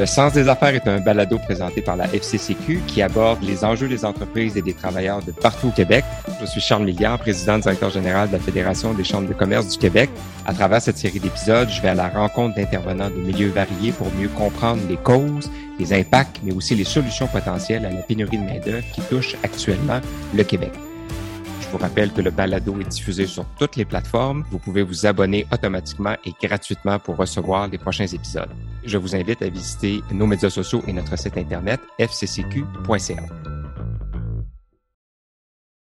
Le Sens des affaires est un balado présenté par la FCCQ qui aborde les enjeux des entreprises et des travailleurs de partout au Québec. Je suis Charles Milliard, président directeur général de la Fédération des chambres de commerce du Québec. À travers cette série d'épisodes, je vais à la rencontre d'intervenants de milieux variés pour mieux comprendre les causes, les impacts, mais aussi les solutions potentielles à la pénurie de main-d'œuvre qui touche actuellement le Québec. Je vous rappelle que le balado est diffusé sur toutes les plateformes. Vous pouvez vous abonner automatiquement et gratuitement pour recevoir les prochains épisodes. Je vous invite à visiter nos médias sociaux et notre site internet fccq.ca.